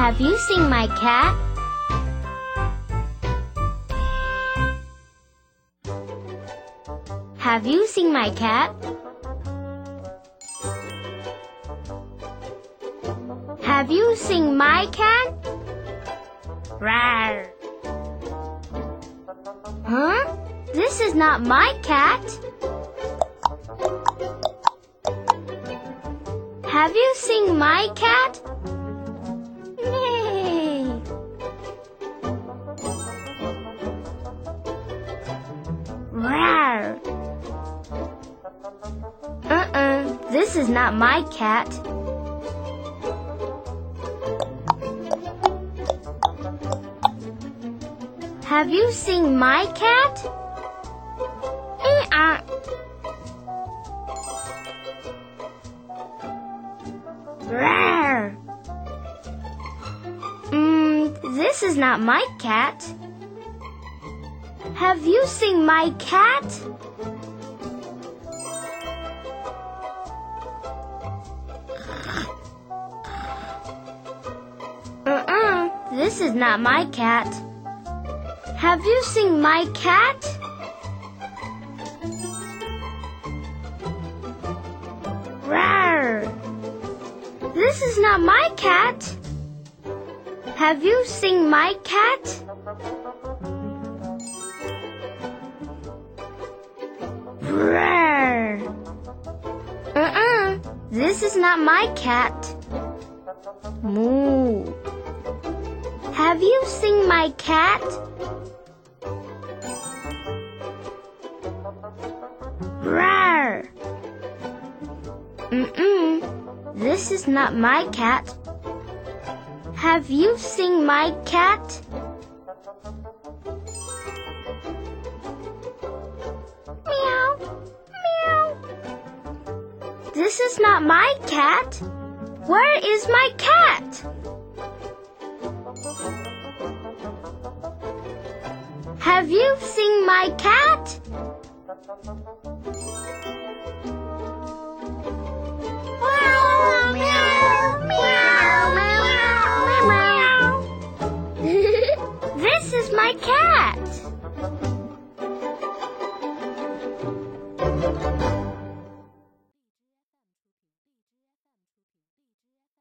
Have you seen my cat? Have you seen my cat? Have you seen my cat? Rawr. Huh? This is not my cat. Have you seen my cat? Rawr. Uh-uh, this is not my cat. Have you seen my cat? Rawr. Mm, this is not my cat. Have you seen my cat? Uh-uh, this is not my cat. Have you seen my cat? Rawr! This is not my cat. Have you seen my cat? This is not my cat. Moo. Have you seen my cat? Rawr! Mm-mm, this is not my cat. Have you seen my cat? This is not my cat. Where is my cat? Have you seen my cat? this is my cat.